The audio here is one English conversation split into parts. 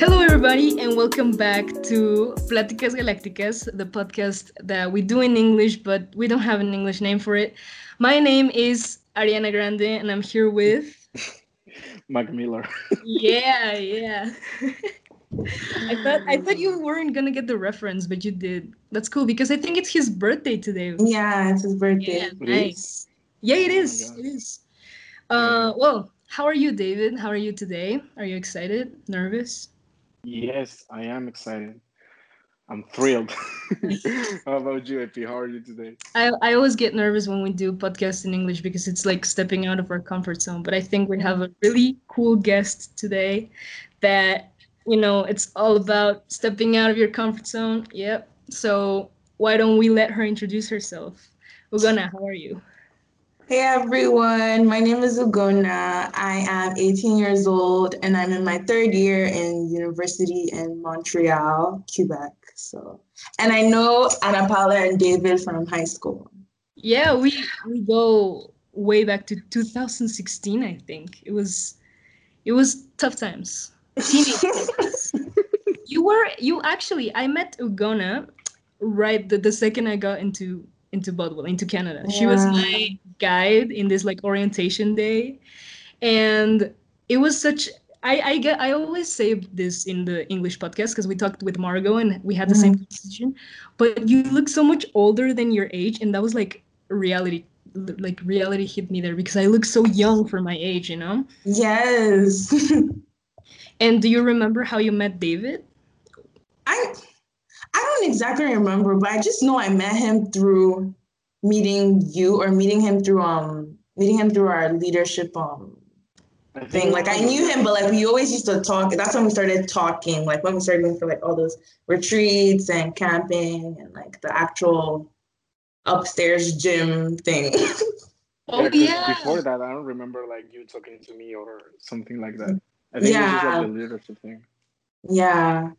Hello, everybody, and welcome back to Pláticas Galácticas, the podcast that we do in English, but we don't have an English name for it. My name is Ariana Grande, and I'm here with Mac Miller. yeah, yeah. I thought I thought you weren't gonna get the reference, but you did. That's cool because I think it's his birthday today. Yeah, it's his birthday. Yeah, nice. Yeah, it is. it is. Uh, well, how are you, David? How are you today? Are you excited? Nervous? Yes, I am excited. I'm thrilled. How about you, Epi? How are you today? I, I always get nervous when we do podcasts in English because it's like stepping out of our comfort zone. But I think we have a really cool guest today that, you know, it's all about stepping out of your comfort zone. Yep. So why don't we let her introduce herself? Ugonna, how are you? Hey everyone, my name is Ugonna. I am 18 years old and I'm in my third year in university in Montreal, Quebec. So, and I know Ana Paula and David from high school. Yeah, we we go way back to 2016, I think. It was it was tough times. you were you actually I met Ugonna right the, the second I got into into Bodwell, into Canada. Yeah. She was my guide in this like orientation day. And it was such I I get I always say this in the English podcast because we talked with Margot and we had the mm. same conversation. But you look so much older than your age, and that was like reality like reality hit me there because I look so young for my age, you know? Yes. and do you remember how you met David? I I don't exactly remember, but I just know I met him through meeting you or meeting him through um meeting him through our leadership um thing. Like I knew him, but like we always used to talk. That's when we started talking. Like when we started going for like all those retreats and camping and like the actual upstairs gym thing. oh yeah. Before that, I don't remember like you talking to me or something like that. I think yeah. it was just like the leadership thing. Yeah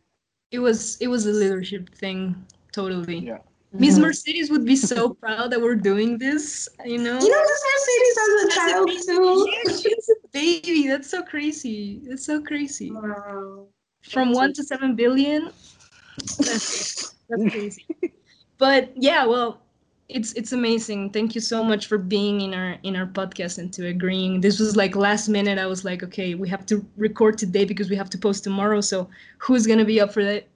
it was it was a leadership thing totally yeah Miss mm-hmm. Mercedes would be so proud that we're doing this, you know. You know, Miss Mercedes has a child too. Yeah, she's a baby. That's so crazy. That's so crazy. Wow. From one to seven billion. That's, that's crazy. but yeah, well, it's it's amazing. Thank you so much for being in our in our podcast and to agreeing. This was like last minute. I was like, okay, we have to record today because we have to post tomorrow. So who's gonna be up for that?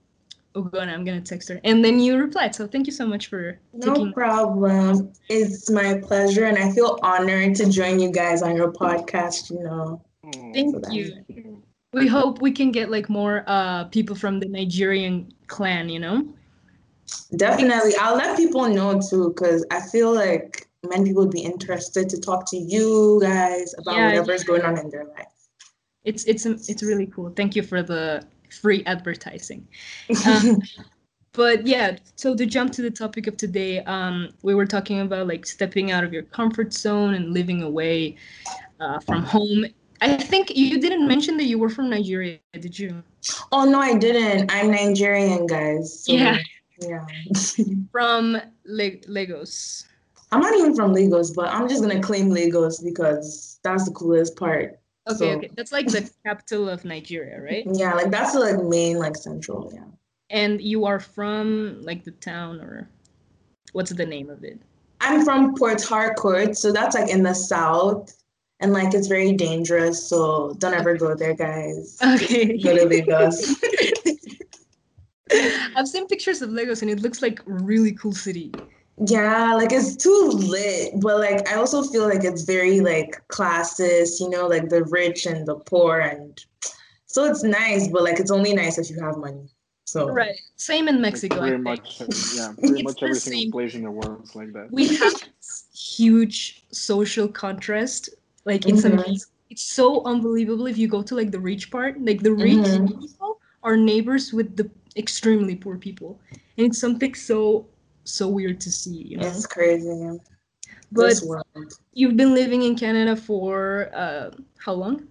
Ugonna, I'm gonna text her. And then you replied. So thank you so much for no taking problem. It's my pleasure and I feel honored to join you guys on your podcast, you know. Thank so you. We hope we can get like more uh people from the Nigerian clan, you know. Definitely. I'll let people know too, because I feel like many people would be interested to talk to you guys about yeah, whatever's yeah. going on in their life. It's it's it's really cool. Thank you for the free advertising. Um, but yeah, so to jump to the topic of today, um, we were talking about like stepping out of your comfort zone and living away uh, from home. I think you didn't mention that you were from Nigeria, did you? Oh no, I didn't. I'm Nigerian, guys. So. Yeah. Yeah. from Le- Lagos. I'm not even from Lagos, but I'm just gonna claim Lagos because that's the coolest part. Okay, so, okay. That's like the capital of Nigeria, right? Yeah, like that's the like main like central, yeah. And you are from like the town or what's the name of it? I'm from Port Harcourt, so that's like in the south. And like it's very dangerous, so don't ever go there, guys. Okay. Go to Lagos. I've seen pictures of Lagos and it looks like really cool city. Yeah, like it's too lit, but like I also feel like it's very like classist, you know, like the rich and the poor and so it's nice, but like it's only nice if you have money. So right, same in Mexico. Like, pretty much, yeah, pretty much every single place in the world is like that. We have huge social contrast. Like it's mm-hmm. amazing. It's so unbelievable if you go to like the rich part. Like the rich mm-hmm. people are neighbors with the extremely poor people. And it's something so so weird to see you know? It's crazy. But you've been living in canada for uh how long?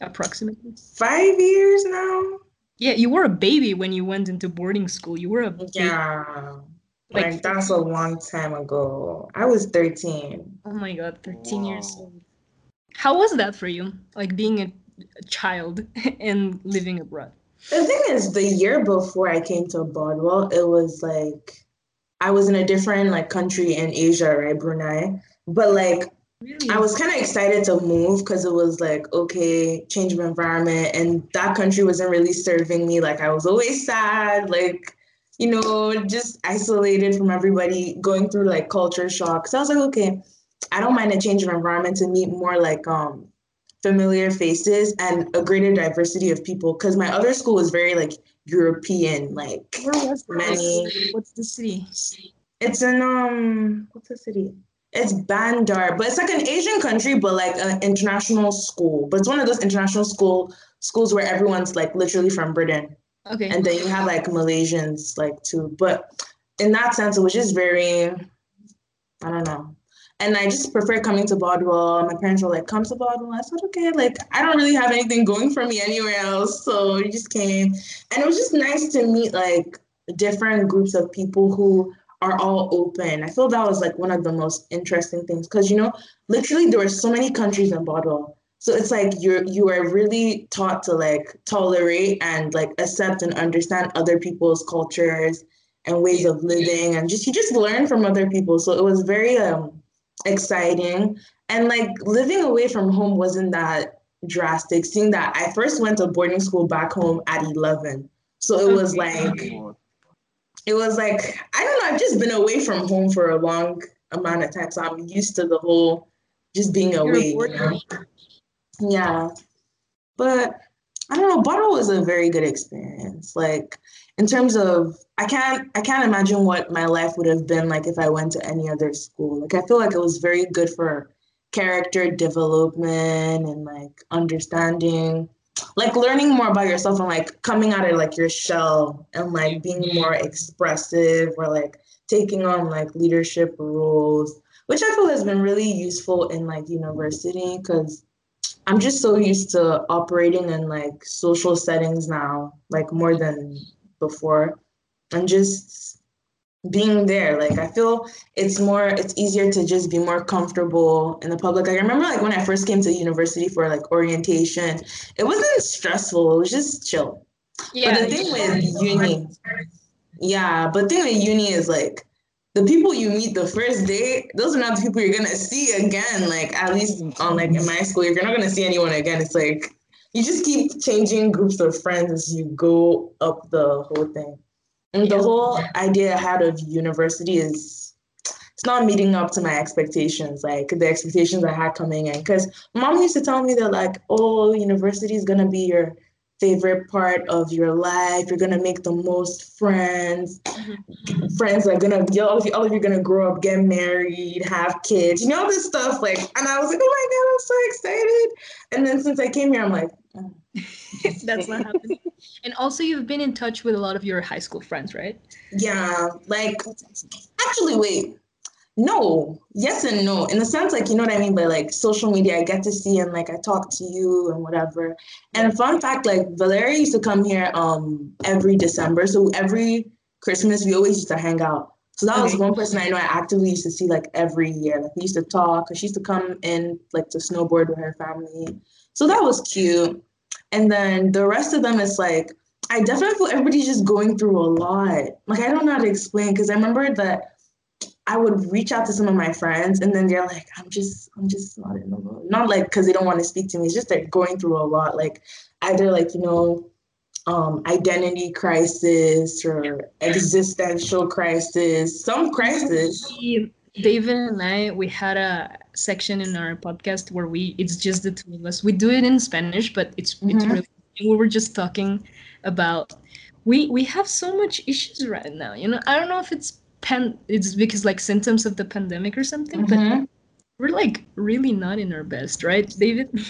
Approximately? Five years now. Yeah you were a baby when you went into boarding school. You were a baby. yeah. Like, like that's a long time ago. I was 13 oh my god 13 wow. years old. How was that for you? Like being a, a child and living abroad The thing is, the year before I came to Bodwell, it was like I was in a different like country in Asia, right, Brunei. But like Really? I was kind of excited to move because it was like, okay, change of environment. And that country wasn't really serving me. Like, I was always sad, like, you know, just isolated from everybody, going through like culture shock. So I was like, okay, I don't mind a change of environment to meet more like um familiar faces and a greater diversity of people. Because my other school was very like European, like where was many. What's the city? It's in um, what's the city? It's Bandar, but it's like an Asian country, but like an international school. But it's one of those international school schools where everyone's like literally from Britain. Okay. And then you have like Malaysians like too. But in that sense, it was just very, I don't know. And I just prefer coming to Bodwell. My parents were like, come to Bodwell. I said, okay, like I don't really have anything going for me anywhere else. So we just came. And it was just nice to meet like different groups of people who are all open. I feel that was like one of the most interesting things because you know, literally there were so many countries in Bodwell. So it's like you're you are really taught to like tolerate and like accept and understand other people's cultures and ways of living and just you just learn from other people. So it was very um exciting. And like living away from home wasn't that drastic, seeing that I first went to boarding school back home at 11. So it was like it was like I don't know. I've just been away from home for a long amount of time, so I'm used to the whole just being away. You know? Yeah, but I don't know. Bodwell was a very good experience. Like in terms of, I can't I can't imagine what my life would have been like if I went to any other school. Like I feel like it was very good for character development and like understanding like learning more about yourself and like coming out of like your shell and like being mm-hmm. more expressive or like taking on like leadership roles which i feel has been really useful in like university because i'm just so used to operating in like social settings now like more than before and just being there like i feel it's more it's easier to just be more comfortable in the public. I remember like when i first came to university for like orientation it wasn't stressful it was just chill. Yeah but the thing with uni yeah but the thing with uni is like the people you meet the first day those are not the people you're gonna see again like at least on like in my school if you're not gonna see anyone again. It's like you just keep changing groups of friends as you go up the whole thing. And the whole idea I had of university is it's not meeting up to my expectations, like the expectations I had coming in. Because mom used to tell me that, like, oh, university is gonna be your favorite part of your life. You're gonna make the most friends. Mm-hmm. Friends are gonna all of you, all of you are gonna grow up, get married, have kids. You know all this stuff. Like, and I was like, oh my god, I'm so excited. And then since I came here, I'm like, oh. that's not happening. And also, you've been in touch with a lot of your high school friends, right? Yeah, like actually, wait. No, yes and no. In the sense, like, you know what I mean by like social media, I get to see and like I talk to you and whatever. And fun fact, like Valeria used to come here um every December. So every Christmas we always used to hang out. So that okay. was one person I know I actively used to see like every year. Like we used to talk. She used to come in like to snowboard with her family. So that was cute. And then the rest of them is like, I definitely feel everybody's just going through a lot. Like, I don't know how to explain because I remember that I would reach out to some of my friends and then they're like, I'm just, I'm just not in the mood. Not like because they don't want to speak to me. It's just they're going through a lot. Like, either like, you know, um, identity crisis or existential crisis, some crisis. David and I, we had a section in our podcast where we it's just the two of us. We do it in Spanish, but it's mm-hmm. it's really we were just talking about we we have so much issues right now. You know, I don't know if it's pen it's because like symptoms of the pandemic or something, mm-hmm. but we're like really not in our best, right, David?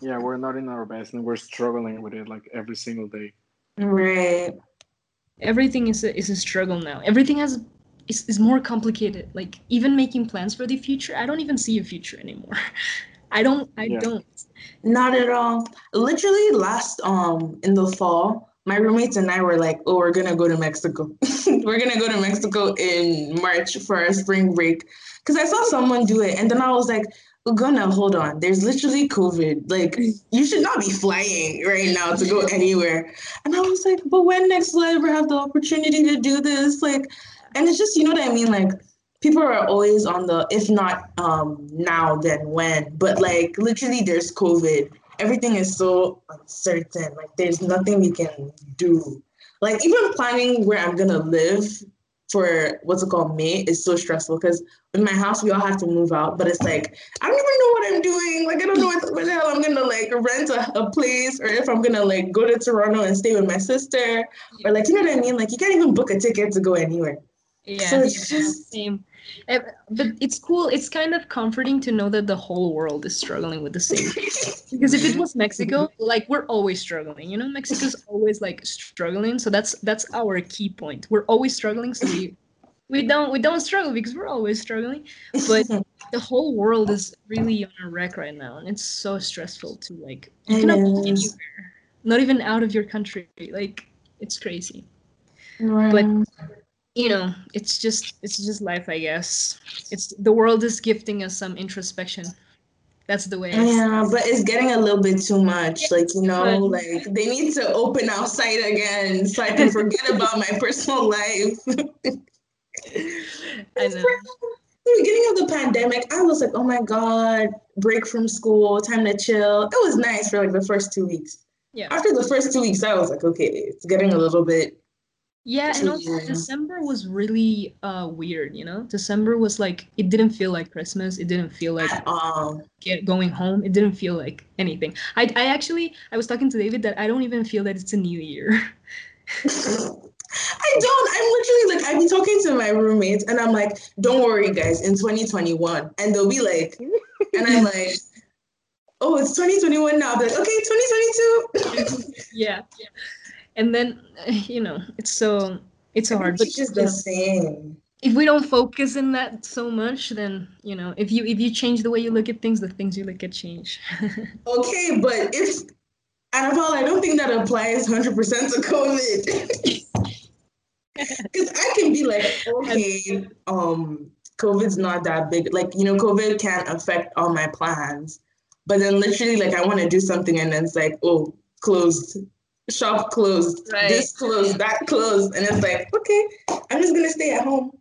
yeah, we're not in our best and we're struggling with it like every single day. Right. Everything is a, is a struggle now. Everything has is, is more complicated. Like even making plans for the future, I don't even see a future anymore. I don't I yeah. don't. Not at all. Literally last um in the fall, my roommates and I were like, oh, we're gonna go to Mexico. we're gonna go to Mexico in March for our spring break. Cause I saw someone do it. And then I was like, Ugonna, hold on. There's literally COVID. Like, you should not be flying right now to go anywhere. And I was like, but when next will I ever have the opportunity to do this? Like, and it's just, you know what I mean? Like, people are always on the, if not um, now, then when. But like, literally, there's COVID. Everything is so uncertain. Like, there's nothing we can do. Like, even planning where I'm gonna live for what's it called May is so stressful because in my house we all have to move out, but it's like I don't even know what I'm doing. Like I don't know what, what the hell I'm gonna like rent a, a, place or if I'm gonna like go to Toronto and stay with my sister or like you know what I mean. Like you can't even book a ticket to go anywhere. Yeah, so it's yeah, just same. Eh, but it's cool. It's kind of comforting to know that the whole world is struggling with the same. because if it was Mexico, like we're always struggling. You know, Mexico's always like struggling. So that's that's our key point. We're always struggling. So we we don't we don't struggle because we're always struggling. But the whole world is really on a wreck right now, and it's so stressful to like you cannot be anywhere, not even out of your country. Like it's crazy. Right. But you know it's just it's just life i guess. It's the world is gifting us some introspection. That's the way yeah but it's getting a little bit too much like you know like they need to open outside again so i can forget about my personal life. I know. the beginning of the pandemic i was like oh my god break from school time to chill. It was nice for like the first two weeks. Yeah. After the first two weeks i was like okay it's getting a little bit yeah, and also December was really uh weird, you know? December was like it didn't feel like Christmas. It didn't feel like get going home. It didn't feel like anything. I I actually I was talking to David that I don't even feel that it's a new year. I don't. I'm literally like I've been talking to my roommates and I'm like, don't worry guys, in 2021. And they'll be like, and I'm like, oh, it's 2021 now. But like, okay, 2022. yeah. yeah and then you know it's so it's so hard but just the same if we don't focus in that so much then you know if you if you change the way you look at things the things you look at change okay but if Annabelle, I don't think that applies 100% to COVID. Because I can be like, okay, um, COVID's not that big. Like, you know, COVID can't affect all my plans. But then literally, like, I want to do something and then it's like, oh, closed shop closed, right. this closed, that closed, and it's like, okay, I'm just gonna stay at home.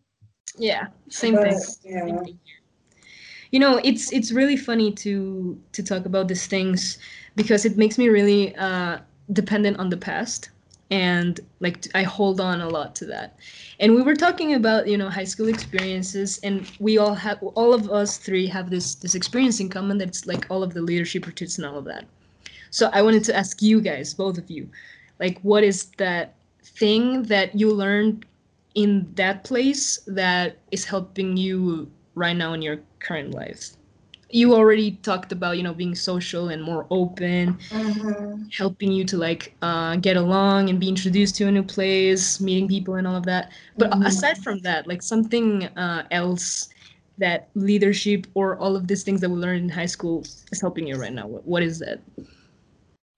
Yeah, same but, thing. Yeah. Same thing. You know, it's it's really funny to to talk about these things because it makes me really uh, dependent on the past and like I hold on a lot to that. And we were talking about you know high school experiences, and we all have all of us three have this this experience in common that's like all of the leadership retreats and all of that. So I wanted to ask you guys, both of you, like what is that thing that you learned in that place that is helping you right now in your current life? You already talked about, you know, being social and more open, mm-hmm. helping you to like uh, get along and be introduced to a new place, meeting people and all of that. But mm-hmm. aside from that, like something uh, else that leadership or all of these things that we learned in high school is helping you right now. what, what is that?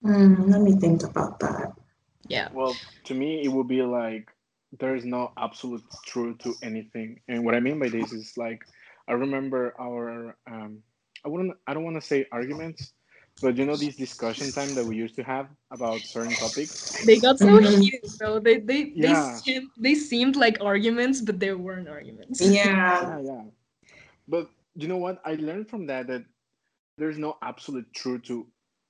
Mm, let me think about that. Yeah. Well, to me, it would be like there is no absolute truth to anything, and what I mean by this is like I remember our um, I wouldn't I don't want to say arguments, but you know these discussion time that we used to have about certain topics. They got so mm-hmm. heated though. They they yeah. they seemed, they seemed like arguments, but they weren't arguments. Yeah. yeah, yeah. But you know what? I learned from that that there's no absolute truth to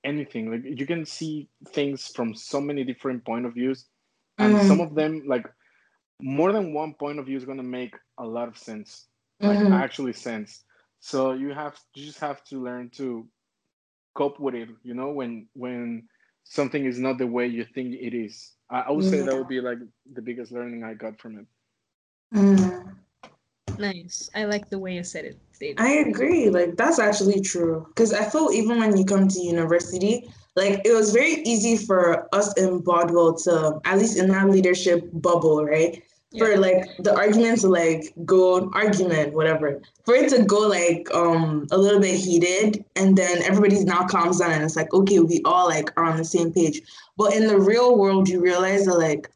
anything like you can see things from so many different point of views and mm-hmm. some of them like more than one point of view is going to make a lot of sense like mm-hmm. actually sense so you have you just have to learn to cope with it you know when when something is not the way you think it is i, I would yeah. say that would be like the biggest learning i got from it mm. Nice. I like the way you said it, David. I agree. Like that's actually true. Because I feel even when you come to university, like it was very easy for us in Bodwell to, at least in that leadership bubble, right? Yeah. For like the argument to like go argument, whatever. For it to go like um a little bit heated and then everybody's now calms down and it's like, okay, we all like are on the same page. But in the real world, you realize that like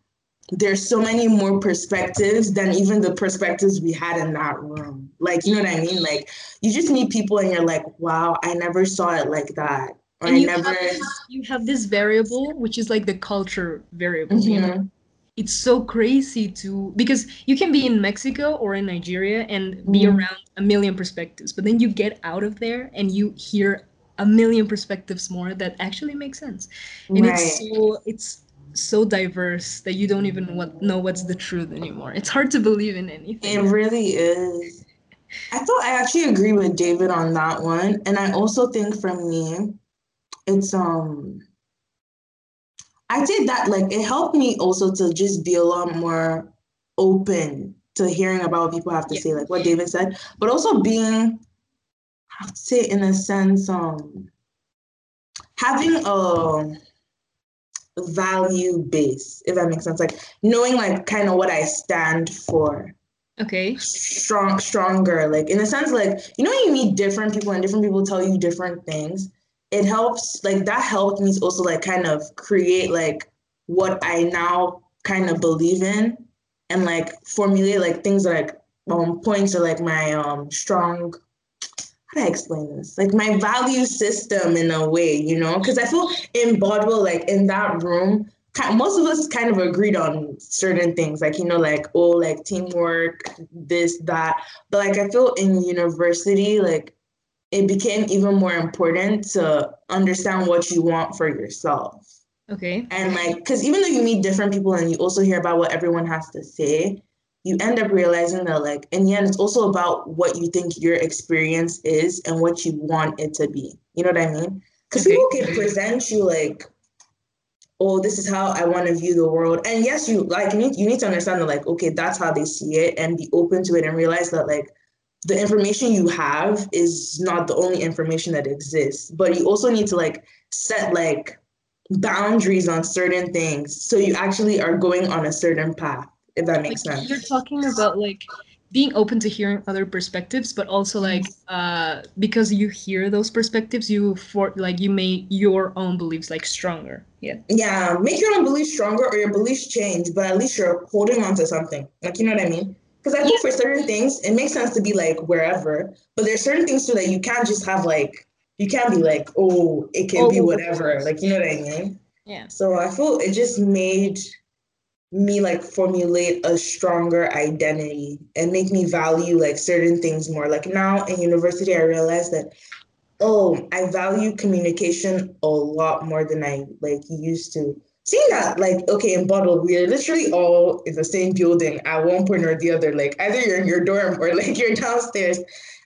there's so many more perspectives than even the perspectives we had in that room. Like, you know what I mean? Like, you just meet people and you're like, wow, I never saw it like that. Or and I you never. have, this, you have this variable, which is like the culture variable. Mhm. You know, it's so crazy to because you can be in Mexico or in Nigeria and be Mhm. around a million perspectives, but then you get out of there and you hear a million perspectives more that actually make sense, and Right. it's so it's so diverse that you don't even what, know what's the truth anymore. It's hard to believe in anything. It really is. I thought I actually agree with David on that one. And I also think for me, it's um I did that like it helped me also to just be a lot more open to hearing about what people have to Yeah. say, like what David said, but also being I would say in a sense, um having a value base, if that makes sense. Like knowing like kind of what I stand for Okay. strong stronger like in a sense like you know you meet different people and different people tell you different things it helps like that helped me to also like kind of create like what i now kind of believe in and like formulate like things that like um points to like my um strong how do I explain this? Like my value system in a way, you know? Because I feel in Bodwell, like in that room, most of us kind of agreed on certain things, like, you know, like, oh, like teamwork, this, that. But like I feel in university, like it became even more important to understand what you want for yourself. Okay. And like, because even though you meet different people and you also hear about what everyone has to say, you end up realizing that, like, in the end, it's also about what you think your experience is and what you want it to be. You know what I mean? Because Okay. people can present you like, oh, this is how I want to view the world. And yes, you like you need you need to understand that, like, okay, that's how they see it and be open to it and realize that like the information you have is not the only information that exists. But you also need to like set like boundaries on certain things so you actually are going on a certain path if that makes like sense. you're talking about like being open to hearing other perspectives but also like uh because you hear those perspectives you for like you make your own beliefs like stronger. Yeah. Yeah make your own beliefs stronger or your beliefs change but at least you're holding on to something. Like you know what i mean? Because i think for certain things it makes sense to be like wherever but there's certain things too that you can't just have like you can't be like oh it can be Oh. whatever. Like you know what i mean? Yeah. So I feel it just made me like formulate a stronger identity and make me value like certain things more. Like now in university, I realized that oh, I value communication a lot more than I like used to. Seeing that, like, okay, in Bodwell, we're literally all in the same building at one point or the other. Like, either you're in your dorm or like you're downstairs.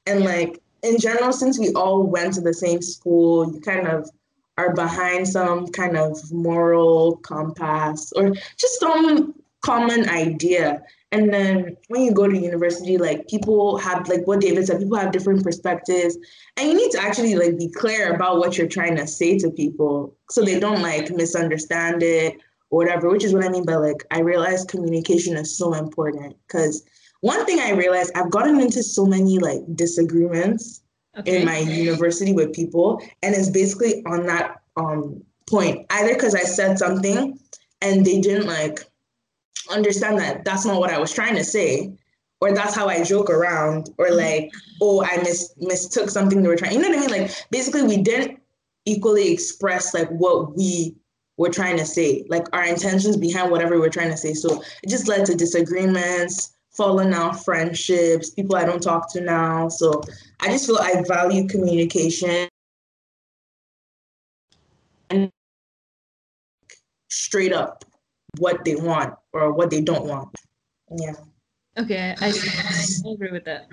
And like, in general, since we all went to the same school, you kind of are behind some kind of moral compass or just some common idea. And then when you go to university, like people have like what David said, people have different perspectives. And you need to actually like be clear about what you're trying to say to people so they don't like misunderstand it or whatever, which is what I mean by like I realize communication is so important. Cause one thing I realized I've gotten into so many like disagreements okay. in my university with people and it's basically on that um point. Either because i said something and they didn't like understand that that's not what i was trying to say or that's how i joke around or like oh i mis- mistook something they were trying you know what i mean? Like basically we didn't equally express like what we were trying to say like our intentions behind whatever we're trying to say. So it just led to disagreements falling out friendships people i don't talk to now so I just feel I value communication and straight up what they want or what they don't want. Yeah. okay i, I agree with that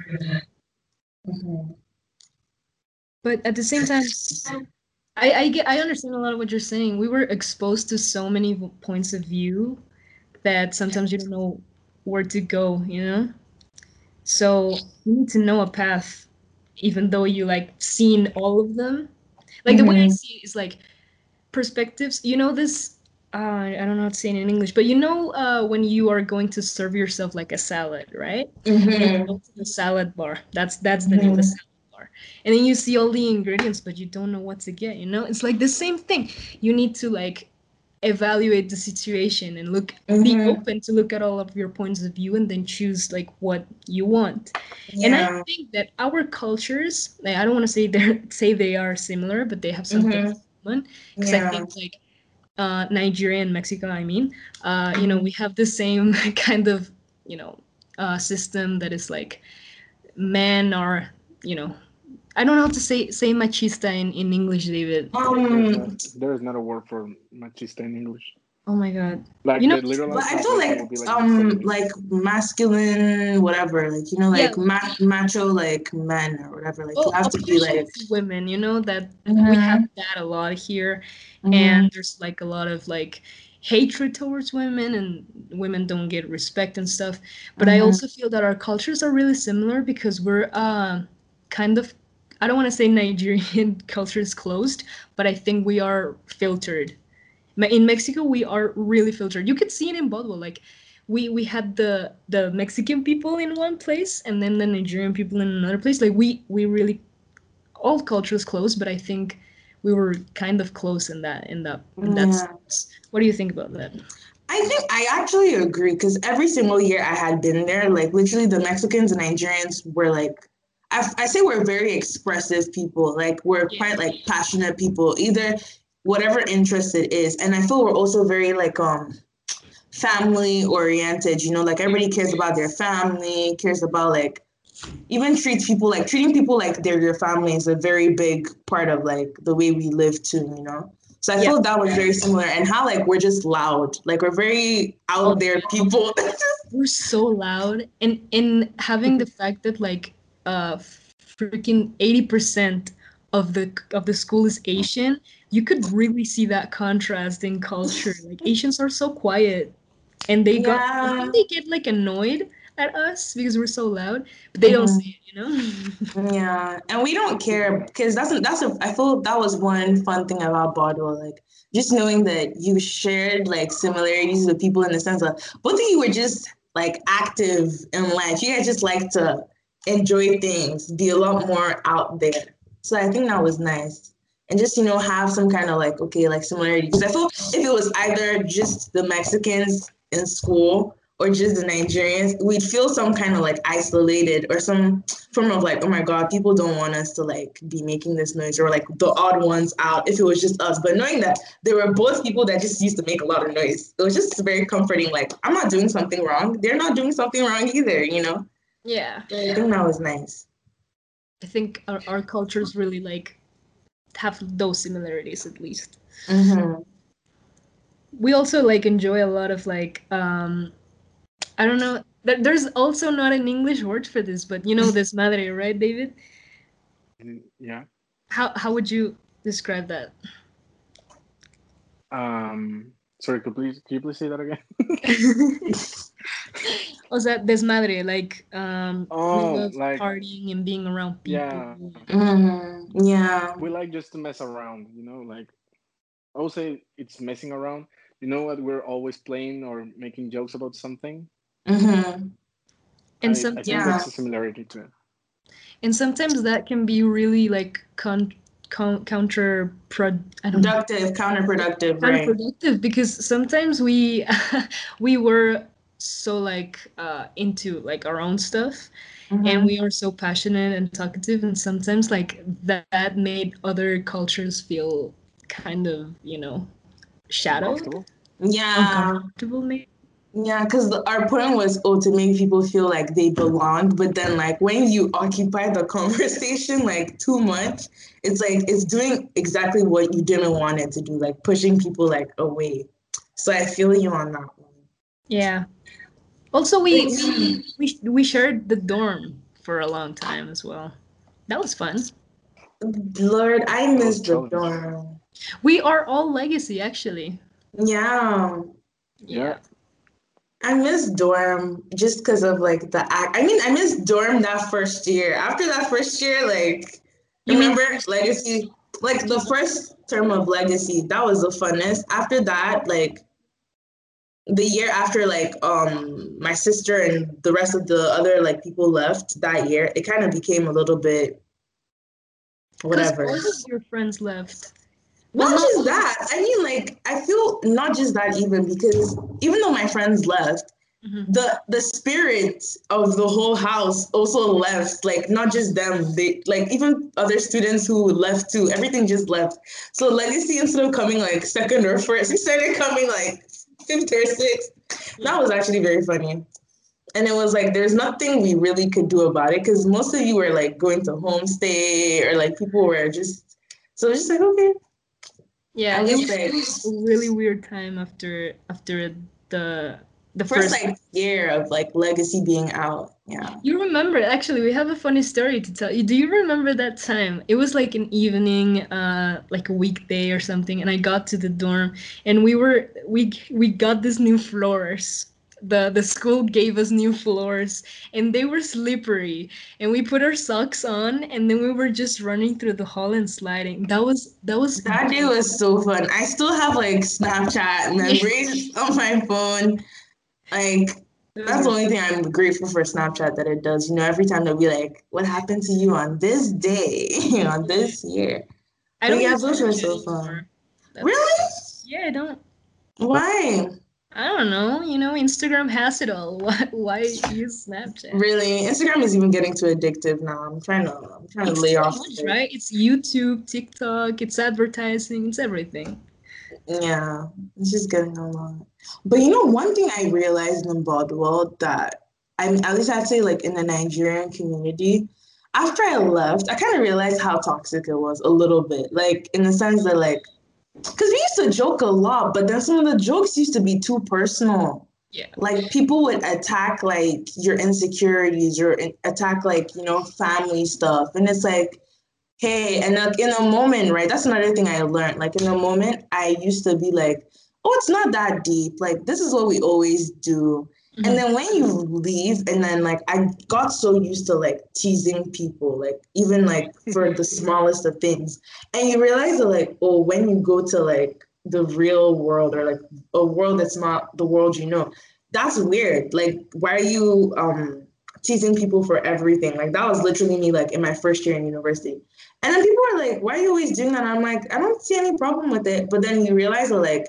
Mhm. but at the same time I, I get I understand a lot of what you're saying. We were exposed to so many points of view that sometimes you don't know where to go, you know? So you need to know a path even though you like seen all of them. Like the way I Mhm. see it is like perspectives. You know this uh, I don't know how to say it in English, but you know uh, when you are going to serve yourself like a salad, right? And you Mhm. go to the salad bar. That's that's the name, of the Mhm. salad bar. And then you see all the ingredients, but you don't know what to get. You know, it's like the same thing. You need to like evaluate the situation and look mm-hmm. be open to look at all of your points of view and then choose like what you want yeah. and i think that our cultures like, i don't want to say they say they are similar but they have something mm-hmm. common because yeah. i think like uh, nigeria and mexico i mean uh, you know we have the same kind of you know uh, system that is like men are you know I don't know how to say say machista in, in English, David. Um, there is not a word for machista in English. Oh my god! Like you know, but I feel like, like um like masculine whatever, like you know, like yeah. ma- macho like men or whatever. Like oh, you have to be like women. You know that mm-hmm. we have that a lot here, mm-hmm. and there's like a lot of like hatred towards women and women don't get respect and stuff but mm-hmm. i also feel that our cultures are really similar because we're uh, kind of I don't want to say Nigerian culture is closed, but I think we are filtered. In Mexico, we are really filtered. You could see it in Bodwell. Like we we had the the Mexican people in one place and then the Nigerian people in another place. Like we we really all cultures close, but I think we were kind of close in that in that in that yeah. sense. What do you think about that? I think I actually agree because every single year I had been there, like literally the Mexicans and Nigerians were like I, I say we're very expressive people. Like we're yeah. quite like passionate people. Either whatever interest it is, and I feel we're also very like um family oriented. You know, like everybody cares about their family, cares about like even treats people like treating people like they're your family is a very big part of like the way we live too. You know. So I yeah. feel that was very similar, and how like we're just loud, like we're very out there people. we're so loud, and in having the fact that like uh freaking 80% of the of the school is Asian, you could really see that contrast in culture. Like Asians are so quiet and they yeah. got they get like annoyed at us because we're so loud, but they mm-hmm. don't see it, you know? yeah. And we don't care because that's a, that's a I feel that was one fun thing about Bodwell. Like just knowing that you shared like similarities with people in the sense of both of you were just like active in life. You guys just like to enjoy things, be a lot more out there. So I think that was nice. And just, you know, have some kind of like, okay, like similarity. Because I feel if it was either just the Mexicans in school or just the Nigerians, we'd feel some kind of like isolated or some form of like, oh my God, people don't want us to like be making this noise or like the odd ones out if it was just us. But knowing that there were both people that just used to make a lot of noise, it was just very comforting. Like, I'm not doing something wrong. They're not doing something wrong either, you know? Yeah. I think that was nice. I think our, our cultures really like have those similarities at least. Mm-hmm. We also like enjoy a lot of like um I don't know there's also not an English word for this, but you know desmadre, right, David? Mm, yeah. How how would you describe that? Um sorry, could please can you please say that again? o sea, desmadre, like um, oh, like partying and being around people. Yeah, mm-hmm. yeah. We like just to mess around, you know. Like I would say, it's messing around. You know what? We're always playing or making jokes about something. Mm-hmm. And some, I yeah, that's a similarity to it. And sometimes that can be really like con- con- counter productive, counterproductive, counterproductive right. because sometimes we we were so like uh, into like our own stuff mm-hmm. and we are so passionate and talkative and sometimes like that, that made other cultures feel kind of you know shadowed. Yeah. Uncomfortable maybe yeah, because our point was oh to make people feel like they belonged, but then like when you occupy the conversation like too much, it's like it's doing exactly what you didn't want it to do, like pushing people like away. So I feel you on that one. Yeah, also, we, we we we shared the dorm for a long time as well. That was fun. Lord, I miss the dorm. We are all legacy, actually. Yeah. Yeah. I miss dorm just because of like the act. I mean, I miss dorm that first year. After that first year, like you remember mean- legacy, like the first term of legacy, that was the funnest. After that, like the year after like um my sister and the rest of the other like people left that year it kind of became a little bit whatever all of your friends left well, not just that. i mean like i feel not just that even because even though my friends left, Mm-hmm. the the spirit of the whole house also left. Like not just them. They like even other students who left too. Everything just left. So legacy instead of coming like second or first he started coming like fifth or sixth. That was actually very funny. And it was like there's nothing we really could do about it because most of you were like going to homestay or like people were just so just like okay yeah it was a really weird time after after the the first, first like year of like legacy being out yeah. You remember actually we have a funny story to tell you. Do you remember that time? It was like an evening uh like a weekday or something and i got to the dorm and we were we we got these new floors the the school gave us new floors and they were slippery and we put our socks on and then we were just running through the hall and sliding that was that was that day was so fun i still have like snapchat memories on my phone like that's the only thing I'm grateful for Snapchat that it does. You know, every time they'll be like, "What happened to you on this day? on this year?" I don't. Yeah, those were so fun. Really? Yeah, I don't. Why? I don't know. You know, Instagram has it all. Why, why use Snapchat? Really, Instagram is even getting too addictive now. I'm trying to, I'm trying it's to lay off. Much, right? It's YouTube, TikTok, it's advertising, it's everything. Yeah, it's just getting a lot. But you know, one thing I realized in Bodwell that I mean, at least I'd say like in the Nigerian community, after I left, I kind of realized how toxic it was a little bit. Like in the sense that like, because we used to joke a lot, but then some of the jokes used to be too personal. Yeah. Like people would attack like your insecurities or attack like, you know, family stuff. And it's like, hey, and like in a moment, right? That's another thing I learned. Like in a moment, I used to be like, oh, it's not that deep. Like this is what we always do. Mm-hmm. And then when you leave, and then like I got so used to like teasing people, like even like for the smallest of things. And you realize that like, oh, when you go to like the real world or like a world that's not the world you know, that's weird. Like, why are you um teasing people for everything? Like that was literally me like in my first year in university. And then people are like, why are you always doing that? And I'm like, I don't see any problem with it. But then you realize that like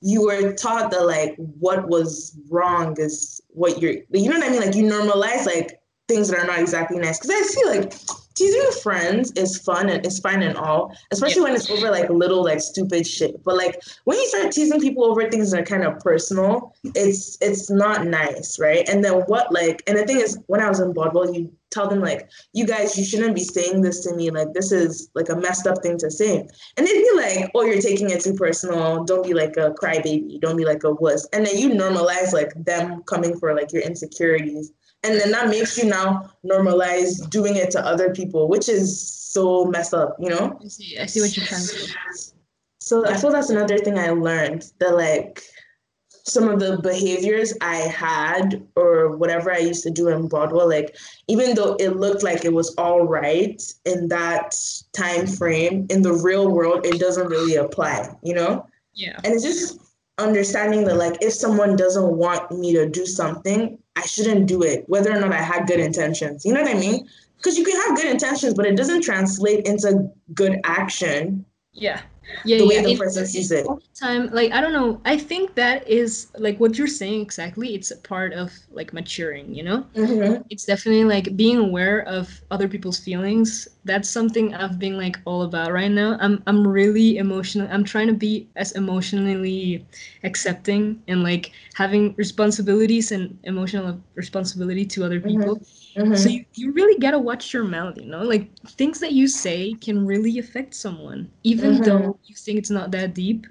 you were taught that like what was wrong is what you're you know what I mean? Like you normalize like things that are not exactly nice. Cause I see like teasing friends is fun and it's fine and all, especially yeah. when it's over like little like stupid shit. But like when you start teasing people over things that are kind of personal, it's it's not nice, right? And then what like and the thing is when I was in Bodwell, you tell them like, you guys, you shouldn't be saying this to me. Like this is like a messed up thing to say. And they'd be like, oh, you're taking it too personal. Don't be like a crybaby. Don't be like a wuss. And then you normalize like them coming for like your insecurities and then that makes you now normalize doing it to other people which is so messed up you know? I see i see what you're trying to say so i feel that's another thing i learned that like some of the behaviors i had or whatever i used to do in Bodwell like even though it looked like it was all right in that time frame in the real world it doesn't really apply you know? Yeah. And it's just understanding that like if someone doesn't want me to do something I shouldn't do it, whether or not I had good intentions. You know what I mean? Because you can have good intentions, but it doesn't translate into good action. Yeah yeah, the way yeah. the person sees it. Time, like I don't know. I think that is like what you're saying exactly. It's a part of like maturing. You know, mm-hmm. it's definitely like being aware of other people's feelings. That's something I've been like all about right now. I'm I'm really emotional. I'm trying to be as emotionally accepting and like having responsibilities and emotional responsibility to other mm-hmm. people. Mm-hmm Mm-hmm. So you, you really gotta watch your mouth, you know? Like things that you say can really affect someone. Even mm-hmm. You think it's not that deep,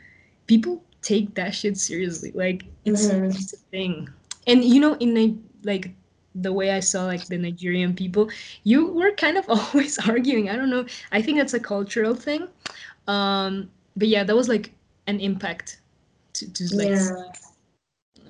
people take that shit seriously. Like it's, mm-hmm. it's a thing. And you know, in a, like the way I saw like the Nigerian people, you were kind of always arguing. I don't know. I think that's a cultural thing. Um, but yeah, that was like an impact to, to like yeah.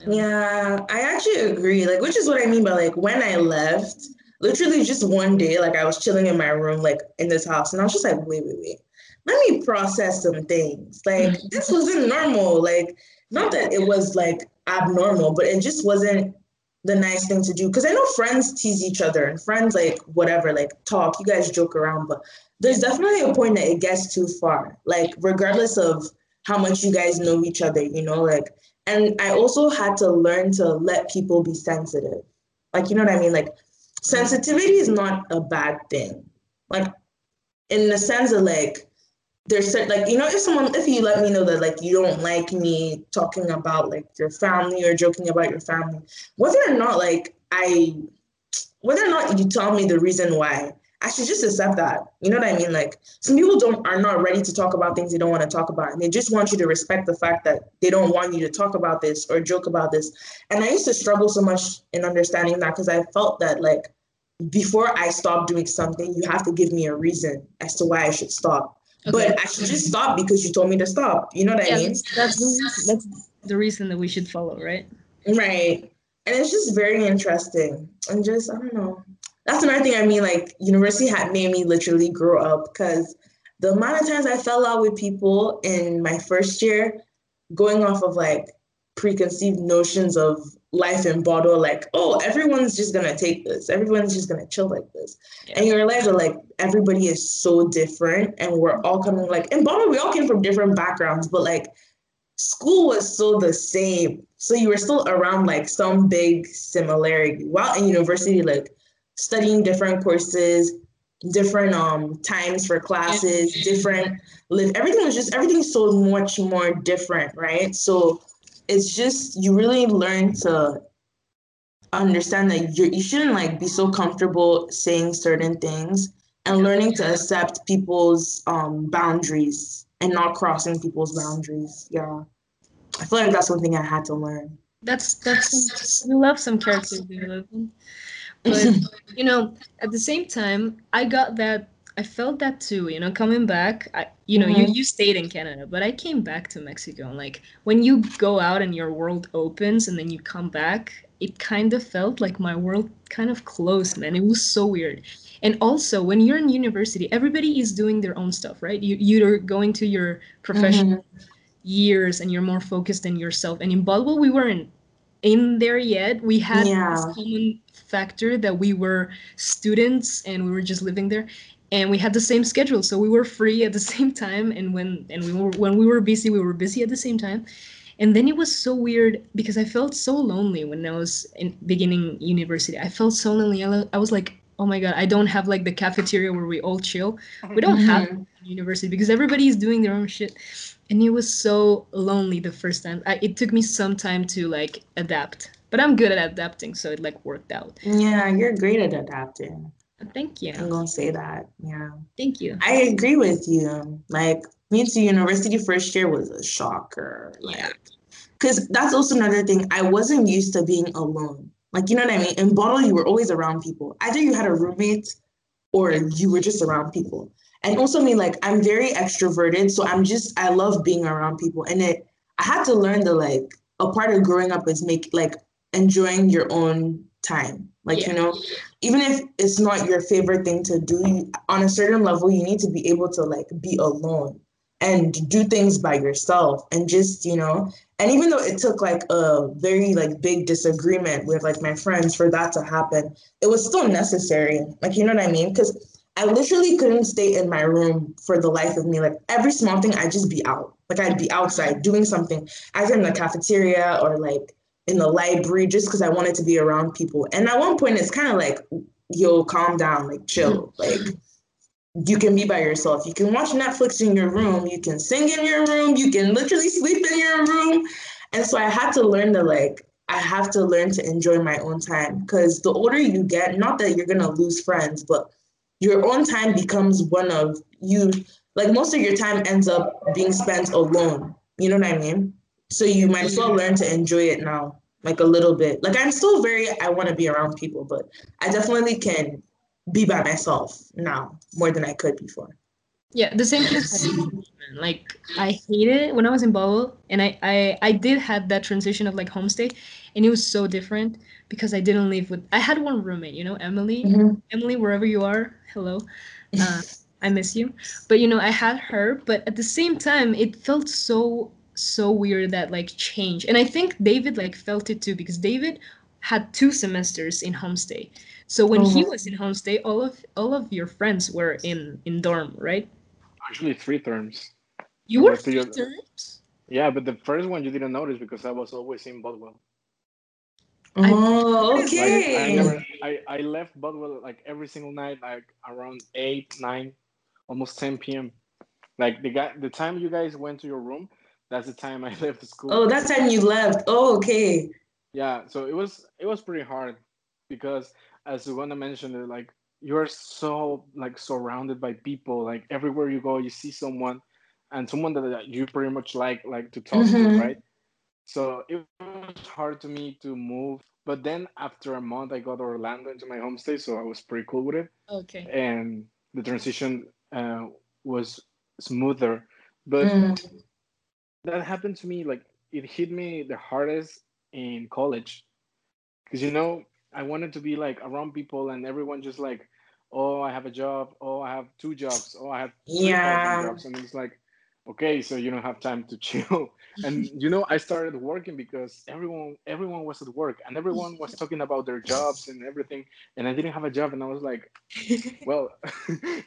Yeah, I actually agree. Like, which is what I mean by like when I left, literally just one day, like I was chilling in my room, like in this house, and I was just like, wait, wait, wait. Let me process some things. Like, mm-hmm. this wasn't normal. Like, not that it was like abnormal, but it just wasn't the nice thing to do. Cause I know friends tease each other and friends like whatever, like talk, you guys joke around, but there's definitely a point that it gets too far. Like, regardless of how much you guys know each other, you know, like and I also had to learn to let people be sensitive. Like, you know what I mean? Like sensitivity is not a bad thing. Like in the sense of like there's certain like you know if someone if you let me know that like you don't like me talking about like your family or joking about your family whether or not like i whether or not you tell me the reason why I should just accept that. You know what I mean? Like some people don't are not ready to talk about things they don't want to talk about. And they just want you to respect the fact that they don't want you to talk about this or joke about this. And I used to struggle so much in understanding that because I felt that like before I stop doing something, you have to give me a reason as to why I should stop. Okay. But I should just stop because you told me to stop. You know what yeah, I mean? That's the that's the reason that we should follow, right? Right. And it's just very interesting. And just I don't know that's another thing I mean. Like university had made me literally grow up because the amount of times I fell out with people in my first year, going off of like preconceived notions of life in Bodwell, like, oh, everyone's just gonna take this, everyone's just gonna chill like this. Yeah. And you realize that like everybody is so different and we're all coming like in Bodwell, we all came from different backgrounds, but like school was still the same. So you were still around like some big similarity. While in university, like studying different courses, different um times for classes, different live everything was just everything's so much more different, right? So it's just you really learn to understand that you you shouldn't like be so comfortable saying certain things and learning to accept people's um boundaries and not crossing people's boundaries. Yeah. I feel like that's something I had to learn. That's that's you love some character development but you know at the same time i got that i felt that too you know coming back I, you know mm-hmm. you, you stayed in canada but i came back to mexico and like when you go out and your world opens and then you come back it kind of felt like my world kind of closed man it was so weird and also when you're in university everybody is doing their own stuff right you, you're going to your professional mm-hmm. years and you're more focused in yourself and in Bodwell we weren't in there yet we had yeah. this common factor that we were students and we were just living there and we had the same schedule so we were free at the same time and when and we were when we were busy we were busy at the same time. And then it was so weird because i felt so lonely when i was in beginning university. I felt so lonely. I was like oh my god i don't have like the cafeteria where we all chill. We don't mm-hmm. have university because everybody is doing their own shit. And it was so lonely the first time. I, it took me some time to like adapt. But I'm good at adapting, so it like worked out. Yeah, you're great at adapting. Thank you. I'm gonna say that. Yeah. Thank you. I agree with you. Like me to university first year was a shocker. Like, yeah. Cause that's also another thing. I wasn't used to being alone. Like you know what I mean? In Bodwell, you were always around people. Either you had a roommate or you were just around people. And also me, like I'm very extroverted. So I'm just I love being around people. And it I had to learn the like a part of growing up is make like enjoying your own time. Like, yeah. you know, even if it's not your favorite thing to do, on a certain level, you need to be able to like be alone and do things by yourself and just, you know, and even though it took like a very like big disagreement with like my friends for that to happen, it was still necessary. Like, you know what I mean? Because I literally couldn't stay in my room for the life of me. Like every small thing, I'd just be out. Like I'd be outside doing something, either in the cafeteria or like in the library just because I wanted to be around people. And at one point, it's kind of like, yo, calm down, like chill. Mm-hmm. Like you can be by yourself. You can watch Netflix in your room. You can sing in your room. You can literally sleep in your room. And so I had to learn to like, I have to learn to enjoy my own time because the older you get, not that you're gonna lose friends, but your own time becomes one of you. Like most of your time ends up being spent alone. You know what I mean? So you might as well learn to enjoy it now, like a little bit. Like I'm still very, I want to be around people, but I definitely can be by myself now more than I could before. Yeah, the same thing. like I hated it when I was in Bodwell, and I, I I did have that transition of like homestay, and it was so different because I didn't live with. I had one roommate, you know, Emily. Mm-hmm. Emily, wherever you are, hello. Uh, I miss you. But you know, I had her, but at the same time, it felt so so weird that like change and i think david like felt it too because david had two semesters in homestay so when he oh. was in homestay all of all of your friends were in in dorm right actually three terms you were three terms Yeah, but the first one you didn't notice because I was always in Bodwell. Oh, okay. Like, I, never, I, I left Bodwell like every single night, like around eight, nine, almost 10 p.m. Like the guy, the time you guys went to your room, that's the time I left the school. Oh, that time you left. Oh, okay. Yeah, so it was it was pretty hard because as Ugonna mentioned, like you're so like surrounded by people. Like everywhere you go, you see someone, and someone that you pretty much like like to talk mm-hmm. to, right? So it was hard to me to move. But then after a month, I got Orlando into my home state, so I was pretty cool with it. Okay. And the transition uh, was smoother. But mm. That happened to me like it hit me the hardest in college because you know I wanted to be like around people and everyone just like, oh, I have a job. Oh, I have two jobs. Oh, I have yeah jobs, and it's like, okay, so you don't have time to chill. And you know, I started working because everyone everyone was at work and everyone was talking about their jobs and everything, and I didn't have a job, and I was like, well,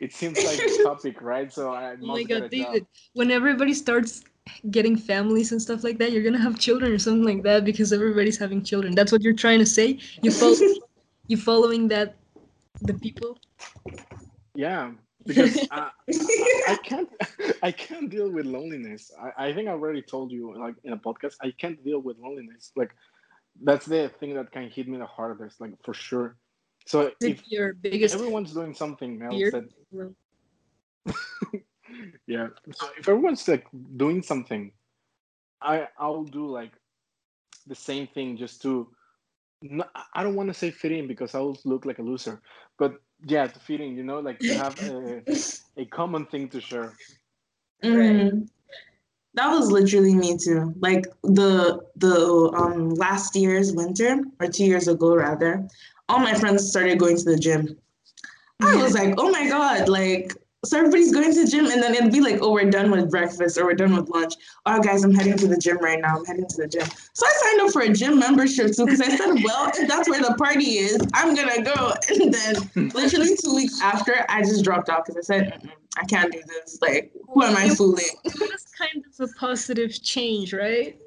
it seems like a topic, right? So I oh my God, David, when everybody starts getting families and stuff like that, you're gonna have children or something like that because everybody's having children. That's what you're trying to say. You follow, you following that, the people. Yeah, because I, I, I, can't, I can't deal with loneliness. I, I think I already told you, like in a podcast, I can't deal with loneliness. Like that's the thing that can hit me the hardest, like for sure. So if your biggest everyone's doing something else that yeah. So if everyone's like doing something, I I'll do like the same thing just to. I don't want to say fit in because I will look like a loser, but yeah, in, you know, like you have a, a common thing to share. Mm. That was literally me too. Like the the um last year's winter or two years ago rather, all my friends started going to the gym. I was like, oh my god, like so everybody's going to the gym and then it'll be like, oh, we're done with breakfast or we're done with lunch. Oh, guys, I'm heading to the gym right now. I'm heading to the gym. So I signed up for a gym membership too because I said, well, if that's where the party is, I'm going to go. And then literally two weeks after, I just dropped off because I said, I can't do this. Like, who am I fooling? It was kind of a positive change, right?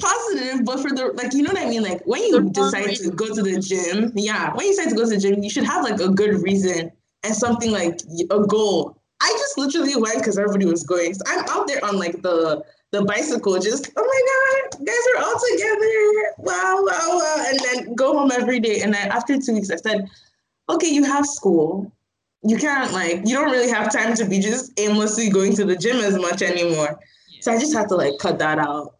positive, but for the like, you know what I mean? Like when you decide to go to the gym, yeah, when you decide to go to the gym, you should have like a good reason and something like a goal. I just literally went because everybody was going. So I'm out there on like the the bicycle, just oh my god, guys are all together! Wow, wow, wow! And then go home every day. And then after two weeks, I said, okay, you have school. You can't like you don't really have time to be just aimlessly going to the gym as much anymore. So I just had to like cut that out.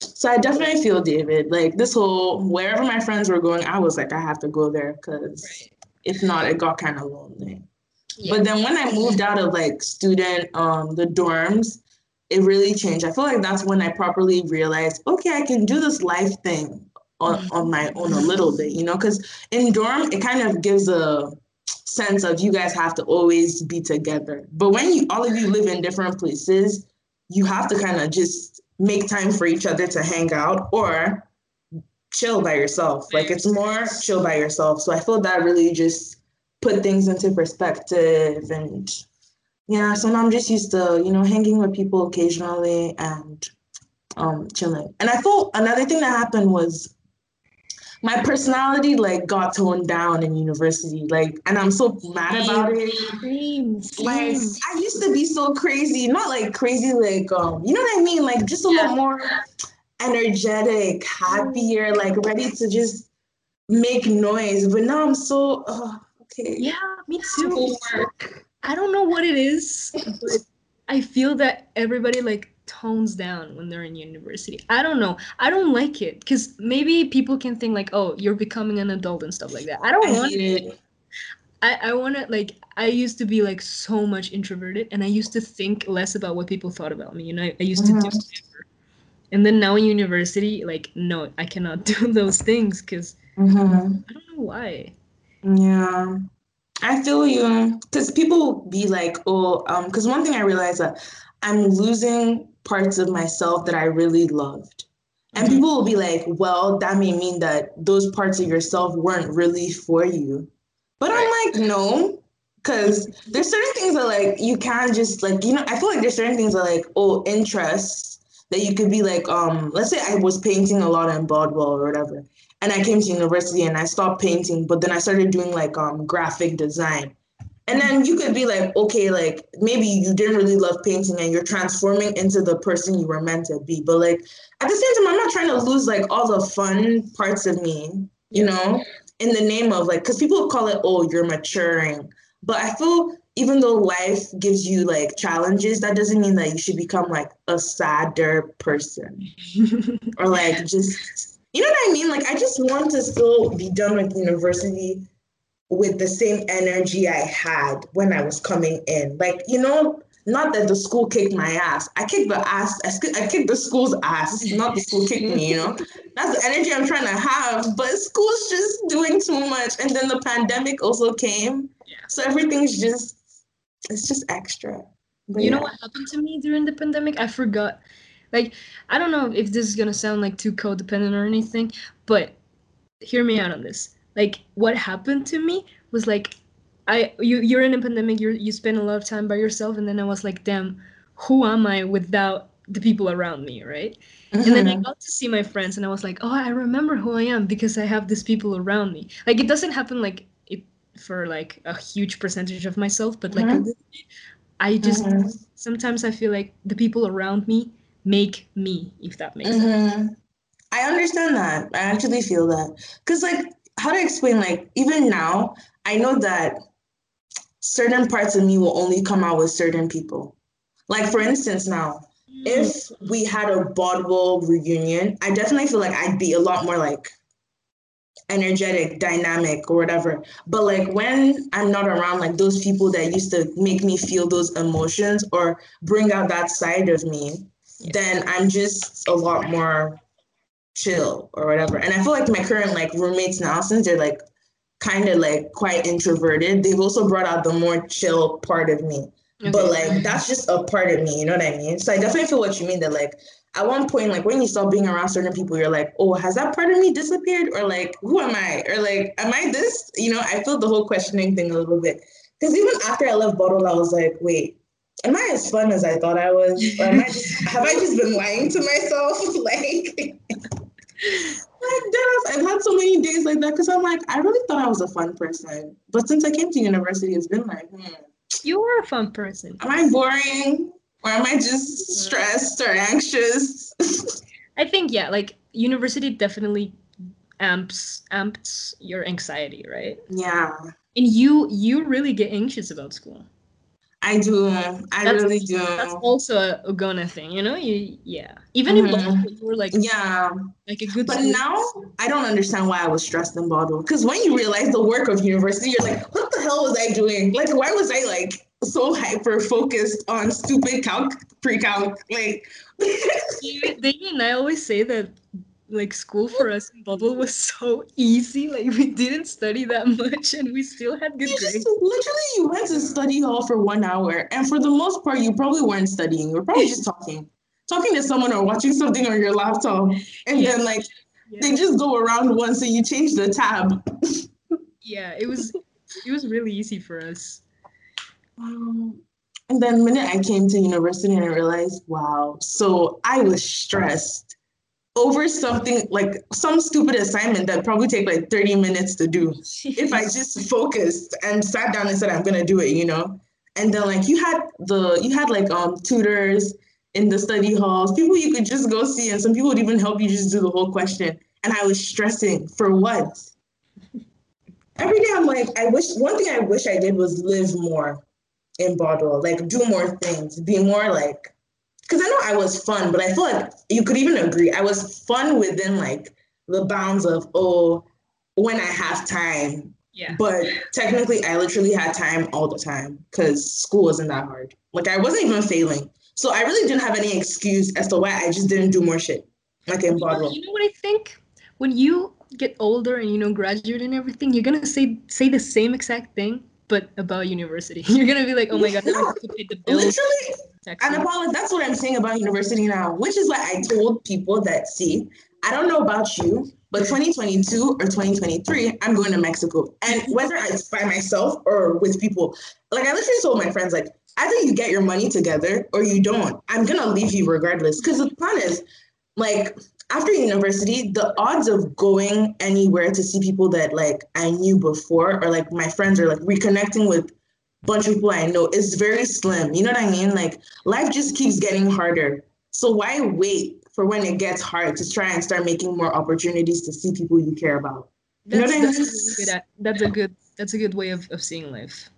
So I definitely feel David. Like this whole wherever my friends were going, I was like, I have to go there because right if not, it got kind of lonely. Yeah. But then when I moved out of like student, um, the dorms, it really changed. I feel like that's when I properly realized, okay, I can do this life thing on, mm-hmm. on my own a little bit, you know, because in dorm, it kind of gives a sense of you guys have to always be together. But when you all of you live in different places, you have to kind of just make time for each other to hang out or chill by yourself. Like it's more chill by yourself. So I feel that really just put things into perspective and yeah, so now I'm just used to, you know, hanging with people occasionally and um chilling. And I thought another thing that happened was my personality like got toned down in university like and i'm so mad about it like i used to be so crazy not like crazy like um you know what i mean like just a yeah. little more energetic, happier, like ready to just make noise. But now I'm so oh, okay. Yeah, me too. I don't know what it is, but I feel that everybody like tones down when they're in university. I don't know. I don't like it because maybe people can think like, oh, you're becoming an adult and stuff like that. I don't I want it. I, I want to like I used to be like so much introverted and I used to think less about what people thought about me. You know, I, I used mm-hmm. to do and then now in university like no i cannot do those things because mm-hmm. i don't know why. Yeah. I feel you. Because people be like oh um because one thing i realized that i'm losing parts of myself that i really loved. And mm-hmm. people will be like well that may mean that those parts of yourself weren't really for you. But i'm like no. Because there's certain things that like you can't just like you know i feel like there's certain things that like oh interests that you could be like, um, let's say I was painting a lot in Bodwell or whatever, and I came to university and I stopped painting, but then I started doing like um graphic design. And then you could be like, okay, like maybe you didn't really love painting and you're transforming into the person you were meant to be. But like at the same time, I'm not trying to lose like all the fun parts of me, you know, in the name of like, because people call it, oh, you're maturing. But I feel even though life gives you like challenges, that doesn't mean that you should become like a sadder person or like just, you know what I mean? Like, I just want to still be done with university with the same energy I had when I was coming in. Like, you know, not that the school kicked my ass. I kicked the ass. I, I kicked the school's ass. Not the school kicked me. You know, that's the energy I'm trying to have. But school's just doing too much, and then the pandemic also came, yeah. so everything's just it's just extra. But you yeah. know what happened to me during the pandemic? I forgot. Like, I don't know if this is gonna sound like too codependent or anything, but hear me out on this. Like, what happened to me was like I you you're in a pandemic. You you spend a lot of time by yourself, and then I was like, damn, who am I without the people around me, right? Mm-hmm. And then I mm-hmm. got to see my friends, and I was like, oh, I remember who I am because I have these people around me. Like it doesn't happen like for like a huge percentage of myself, but like mm-hmm. I just mm-hmm. sometimes I feel like the people around me make me, if that makes sense. Mm-hmm. I understand that. I actually feel that because like how to explain like even now I know that certain parts of me will only come out with certain people. Like for instance, now, if we had a Bodwell reunion, I definitely feel like I'd be a lot more like energetic, dynamic, or whatever. But like when I'm not around like those people that used to make me feel those emotions or bring out that side of me, then I'm just a lot more chill or whatever. And I feel like my current like roommates now, since they're like kind of like quite introverted, they've also brought out the more chill part of me. Okay. But like that's just a part of me, you know what I mean? So I definitely feel what you mean that like at one point, like when you start being around certain people, you're like, oh, has that part of me disappeared? Or like, who am I? Or like, am I this? You know, I feel the whole questioning thing a little bit. Because even after I left Bodwell, I was like, wait, am I as fun as I thought I was? Or am I just, have I just been lying to myself? like like I've had so many days like that because I'm like, I really thought I was a fun person. But since I came to university, it's been like, hmm. You were a fun person. Am I boring? Or am I just stressed or anxious? I think yeah, like university definitely amps amps your anxiety, right? Yeah. And you you really get anxious about school. I do. I that's, really do. That's also a Ugonna thing, you know. You yeah. Even mm-hmm. in you were like yeah, like a good. But student. now I don't understand why I was stressed in Bodwell. Because when you realize the work of university, you're like, what the hell was I doing? Like, why was I like so hyper focused on stupid calc pre-calc? Like, they and I always say that like school for us in Bodwell was so easy. Like we didn't study that much and we still had good you grades. Just, literally, you went to study hall for one hour, and for the most part, you probably weren't studying. You were probably just talking, talking to someone or watching something on your laptop, and yeah. then like yeah. they just go around once and you change the tab. yeah, it was it was really easy for us. Um, and then the minute I came to university and I realized, wow, so I was stressed over something like some stupid assignment that probably take like 30 minutes to do if i just focused and sat down and said i'm gonna do it you know? And then like you had the you had like um tutors in the study halls people you could just go see and some people would even help you just do the whole question. And i was stressing for what? Every day i'm like i wish one thing i wish i did was live more in Bodwell, like do more things, be more like because I know I was fun, but I feel like you could even agree I was fun within like the bounds of oh, when I have time. Yeah. But technically, I literally had time all the time because school wasn't that hard. Like I wasn't even failing, so I really didn't have any excuse as to why I just didn't do more shit. Like in Bodwell. You know what I think? When you get older and you know graduate and everything, you're gonna say say the same exact thing but about university. You're gonna be like, oh my god, no, I have to pay the bills. Literally, and Apollo, that's what I'm saying about university now, which is why I told people that see, I don't know about you, but 2022 or 2023, I'm going to Mexico. And whether it's by myself or with people, like I literally told my friends, like, either you get your money together or you don't. I'm gonna leave you regardless. Because the plan is, like, after university, the odds of going anywhere to see people that like I knew before or like my friends are like reconnecting with a bunch of people I know is very slim. You know what I mean? Like life just keeps getting harder. So why wait for when it gets hard to try and start making more opportunities to see people you care about? You That's, know what I that's, mean? a good, that's a good that's a good way of, of seeing life.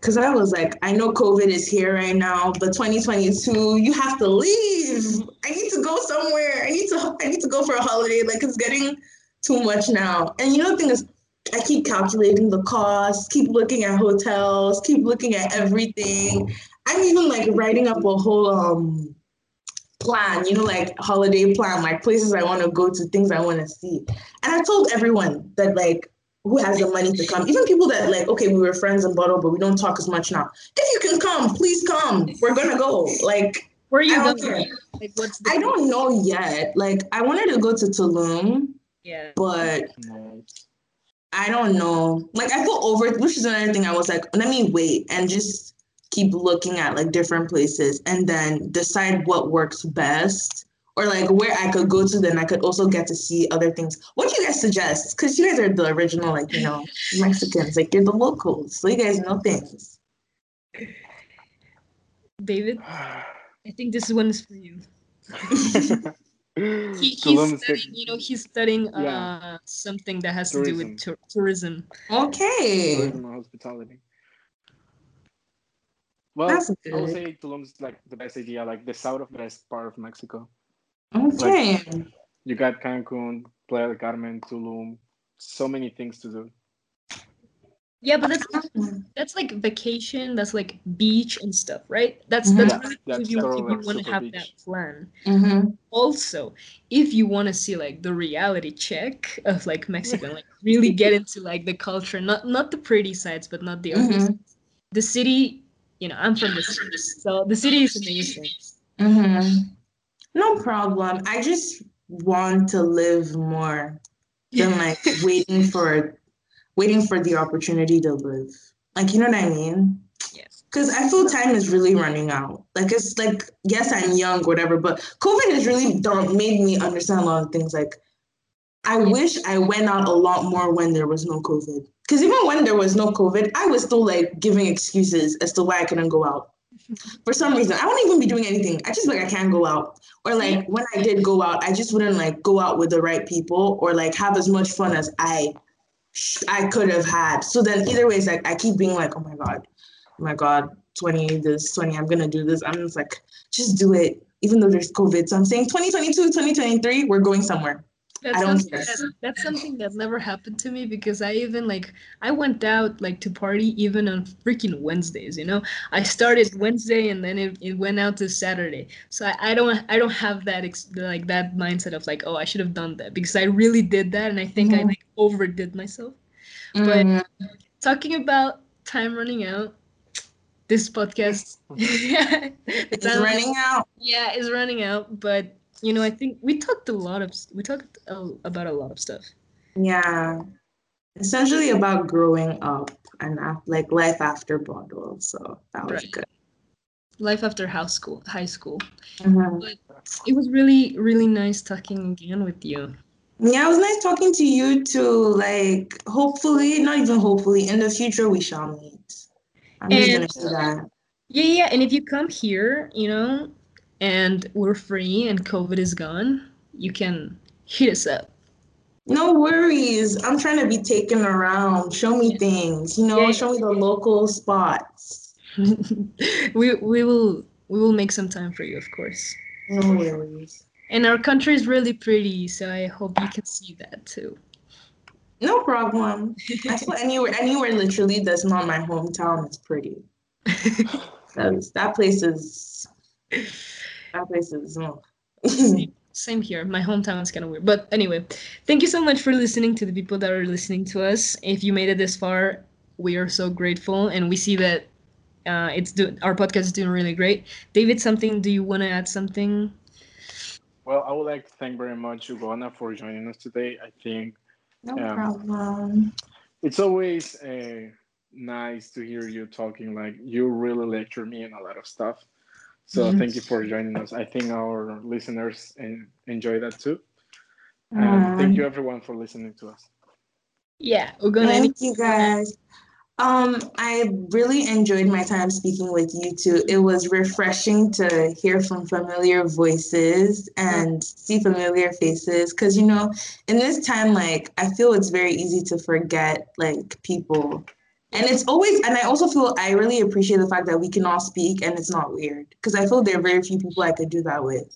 Because I was like, I know COVID is here right now, but 2022, you have to leave. I need to go somewhere. I need to I need to go for a holiday. Like it's getting too much now. And you know the thing is, I keep calculating the costs, keep looking at hotels, keep looking at everything. I'm even like writing up a whole um plan, you know, like holiday plan, like places I want to go to, things I want to see. And I told everyone that like who has the money to come. Even people that like, okay, we were friends in Bodwell, but we don't talk as much now. If you can come, please come. We're gonna go. Like, Where are you I going? Like what's the I don't know yet. Like, I wanted to go to Tulum, yeah. but I don't know. Like, I feel over, which is another thing. I was like, let me wait and just keep looking at like different places and then decide what works best or like where I could go to. Then I could also get to see other things. What do you guys suggest? Because you guys are the original, like you know, Mexicans. Like you're the locals, so you guys know things. David, I think this one is for you. He, he's Tulum is studying, the- you know, he's studying Yeah. uh, something that has to do with Tourism. tourism. Okay, tourism and hospitality. Well, I would good. say Tulum's like the best idea, like the south of best part of Mexico. Okay. You got Cancun, Playa del Carmen, Tulum, so many things to do. Yeah, but that's that's like vacation. That's like beach and stuff, right? That's Mhm. that's Yeah, really cool that's if you, if you like want to have beach. that plan. Mm-hmm. Also, if you want to see like the reality check of like Mexico, like really get into like the culture, not not the pretty sides, but not the ugly Mhm. sides. The city, you know, I'm from the city, so the city is amazing. No problem. I just want to live more than like waiting for waiting for the opportunity to live. Like you know what I mean? Yes. Because I feel time is really running out. Like it's like yes, I'm young, whatever, but COVID has really done made me understand a lot of things. Like I wish I went out a lot more when there was no COVID. Because even when there was no COVID, I was still like giving excuses as to why I couldn't go out. For some reason, I wouldn't even be doing anything. I just like I can't go out. Or like when I did go out, I just wouldn't like go out with the right people or like have as much fun as I I could have had. So then either way, it's like I keep being like, oh my god, oh my god, 20 this, 20, I'm gonna do this. I'm just like, just do it, even though there's COVID. So I'm saying 2022, 2023, we're going somewhere. That's something that, that's something that never happened to me because I even like I went out like to party even on freaking Wednesdays, you know. I started Wednesday and then it, it went out to Saturday. So I, I don't I don't have that ex- like that mindset of like oh I should have done that because I really did that and I think I Mhm. like overdid myself. But- Mm, Talking about time running out, this podcast it's running out. yeah is running out, but you know I think we talked a lot of we talked a, about a lot of stuff. Yeah. Essentially about growing up and like life after Bodwell. So that was Right. good. life after house school high school Mhm. it was really really nice talking again with you Yeah, it was nice talking to you too. Like, hopefully, not even hopefully, in the future we shall meet. I'm just gonna say that. yeah yeah and if you come here you know and we're free and covid is gone you can hit us up No worries. I'm trying to be taken around. Show me things. You know, Yeah. show me the local spots. we we will we will make some time for you of course No worries. and our country is really pretty so i hope you can see that too No problem. I feel anywhere, anywhere literally that's not my hometown is pretty. That place is that place is. oh. same, same here my hometown is kind of weird but anyway thank you so much for listening to the people that are listening to us if you made it this far we are so grateful and we see that uh, it's do- our podcast is doing really great david something do you want to add something Well, I would like to thank very much Ugonna for joining us today. I think no um, problem. It's always uh, nice to hear you talking. Like you really lecture me in a lot of stuff. So mm-hmm. thank you for joining us. I think our listeners enjoy that too. And um, thank you everyone for listening to us. Yeah, we're gonna Thank you guys. Um, I really enjoyed my time speaking with you two. It was refreshing to hear from familiar voices and see familiar faces. Cause you know, in this time, like I feel it's very easy to forget like people. And it's always and I also feel I really appreciate the fact that we can all speak and it's not weird. Cause I feel there are very few people I could do that with.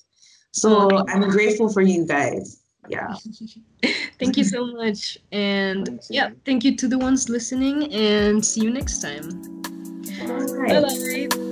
So mm-hmm. I'm grateful for you guys. Yeah. Thank you so much. And yeah thank you to the ones listening and see you next time. Bye bye